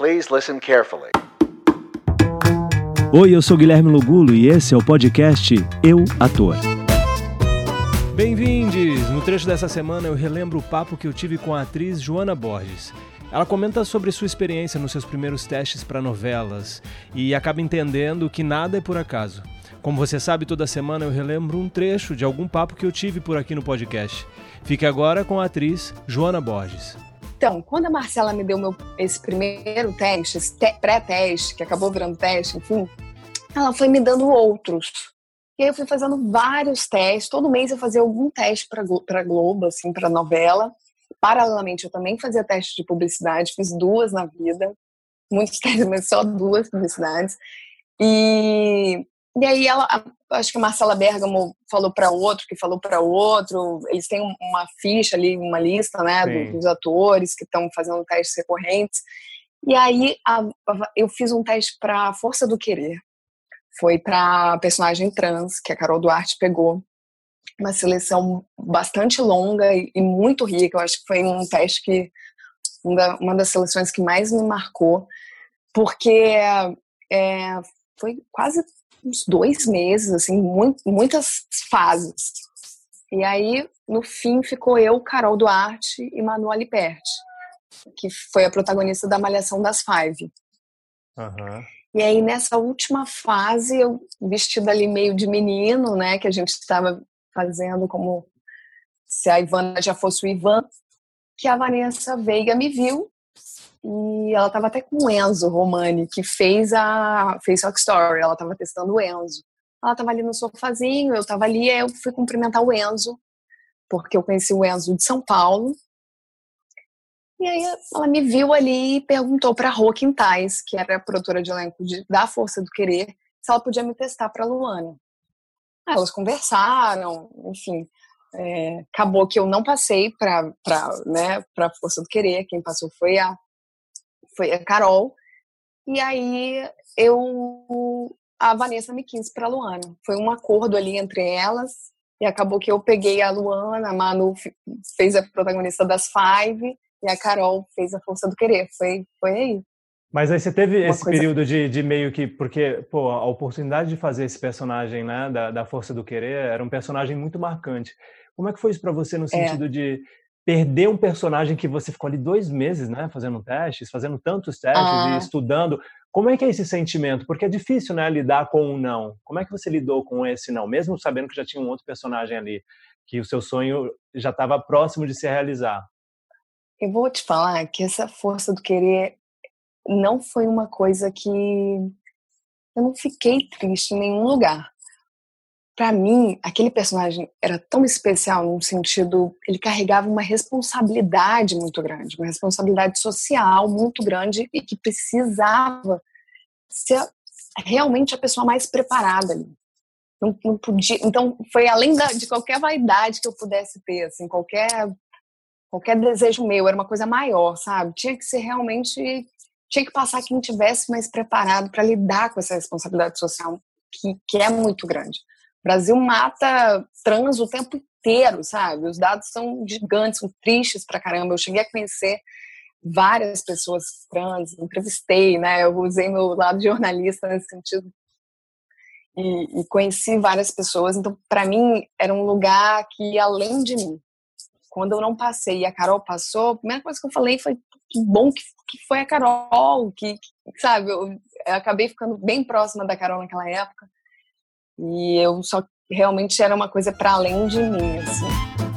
Please listen carefully. Oi, eu sou Guilherme Lugulo e esse é o podcast Eu Ator. Bem-vindos! No trecho dessa semana eu relembro o papo que eu tive com a atriz Joana Borges. Ela comenta sobre sua experiência nos seus primeiros testes para novelas e acaba entendendo que nada é por acaso. Como você sabe, toda semana eu relembro um trecho de algum papo que eu tive por aqui no podcast. Fique agora com a atriz Joana Borges. Então, quando a Marcela me deu meu, esse primeiro teste, esse te, pré-teste, que acabou virando teste, enfim, ela foi me dando outros. E aí eu fui fazendo vários testes. Todo mês eu fazia algum teste para Globo, assim, para novela. Paralelamente, eu também fazia teste de publicidade, fiz duas na vida. Muitos testes, mas só duas publicidades. E e aí ela, acho que a Marcela Bergamo falou para outro, que falou para outro. Eles têm uma ficha ali, uma lista, né, dos atores que estão fazendo testes recorrentes. E aí a, eu fiz um teste para Força do Querer. Foi para personagem trans que a Carol Duarte pegou. Uma seleção bastante longa e, e muito rica. Eu acho que foi um teste que uma, uma das seleções que mais me marcou, porque é, foi quase uns dois meses, assim, muito, muitas fases. E aí, no fim, ficou eu, Carol Duarte e Manu Aliperti, que foi a protagonista da Malhação das Five. Uhum. E aí, nessa última fase, eu vestida ali meio de menino, né, que a gente estava fazendo como se a Ivana já fosse o Ivan, que a Vanessa Veiga me viu e ela estava até com o Enzo Romani, que fez a fez Rock Story. Ela estava testando o Enzo. Ela estava ali no sofazinho, eu estava ali, eu fui cumprimentar o Enzo, porque eu conheci o Enzo de São Paulo. E aí ela me viu ali e perguntou para Rô Quintais, que era a produtora de elenco de, da Força do Querer, se ela podia me testar para Luana. Aí elas conversaram, enfim. É, acabou que eu não passei para né, a Força do Querer, quem passou foi a foi a Carol. E aí eu a Vanessa me quis para Luana. Foi um acordo ali entre elas e acabou que eu peguei a Luana, a Manu fez a protagonista das Five e a Carol fez a Força do Querer. Foi foi aí. Mas aí você teve Uma esse coisa... período de, de meio que. Porque, pô, a oportunidade de fazer esse personagem, né, da, da Força do Querer, era um personagem muito marcante. Como é que foi isso para você no é. sentido é. de perder um personagem que você ficou ali dois meses, né, fazendo testes, fazendo tantos testes ah. e estudando. Como é que é esse sentimento? Porque é difícil, né, lidar com um não. Como é que você lidou com esse não, mesmo sabendo que já tinha um outro personagem ali, que o seu sonho já estava próximo de se realizar? Eu vou te falar que essa força do querer não foi uma coisa que eu não fiquei triste em nenhum lugar para mim, aquele personagem era tão especial no sentido, ele carregava uma responsabilidade muito grande, uma responsabilidade social muito grande e que precisava ser realmente a pessoa mais preparada ali. Não, não podia, então foi além da, de qualquer vaidade que eu pudesse ter, assim, qualquer qualquer desejo meu, era uma coisa maior, sabe? Tinha que ser realmente tinha que passar quem tivesse mais preparado para lidar com essa responsabilidade social que, que é muito grande. O Brasil mata trans o tempo inteiro, sabe? Os dados são gigantes, são tristes pra caramba. Eu cheguei a conhecer várias pessoas trans, entrevistei, né? Eu usei meu lado jornalista nesse sentido. E, e conheci várias pessoas. Então, para mim, era um lugar que além de mim. Quando eu não passei e a Carol passou, a primeira coisa que eu falei foi que bom que, que foi a Carol, que, que sabe, eu, eu acabei ficando bem próxima da Carol naquela época. E eu só realmente era uma coisa para além de mim, assim.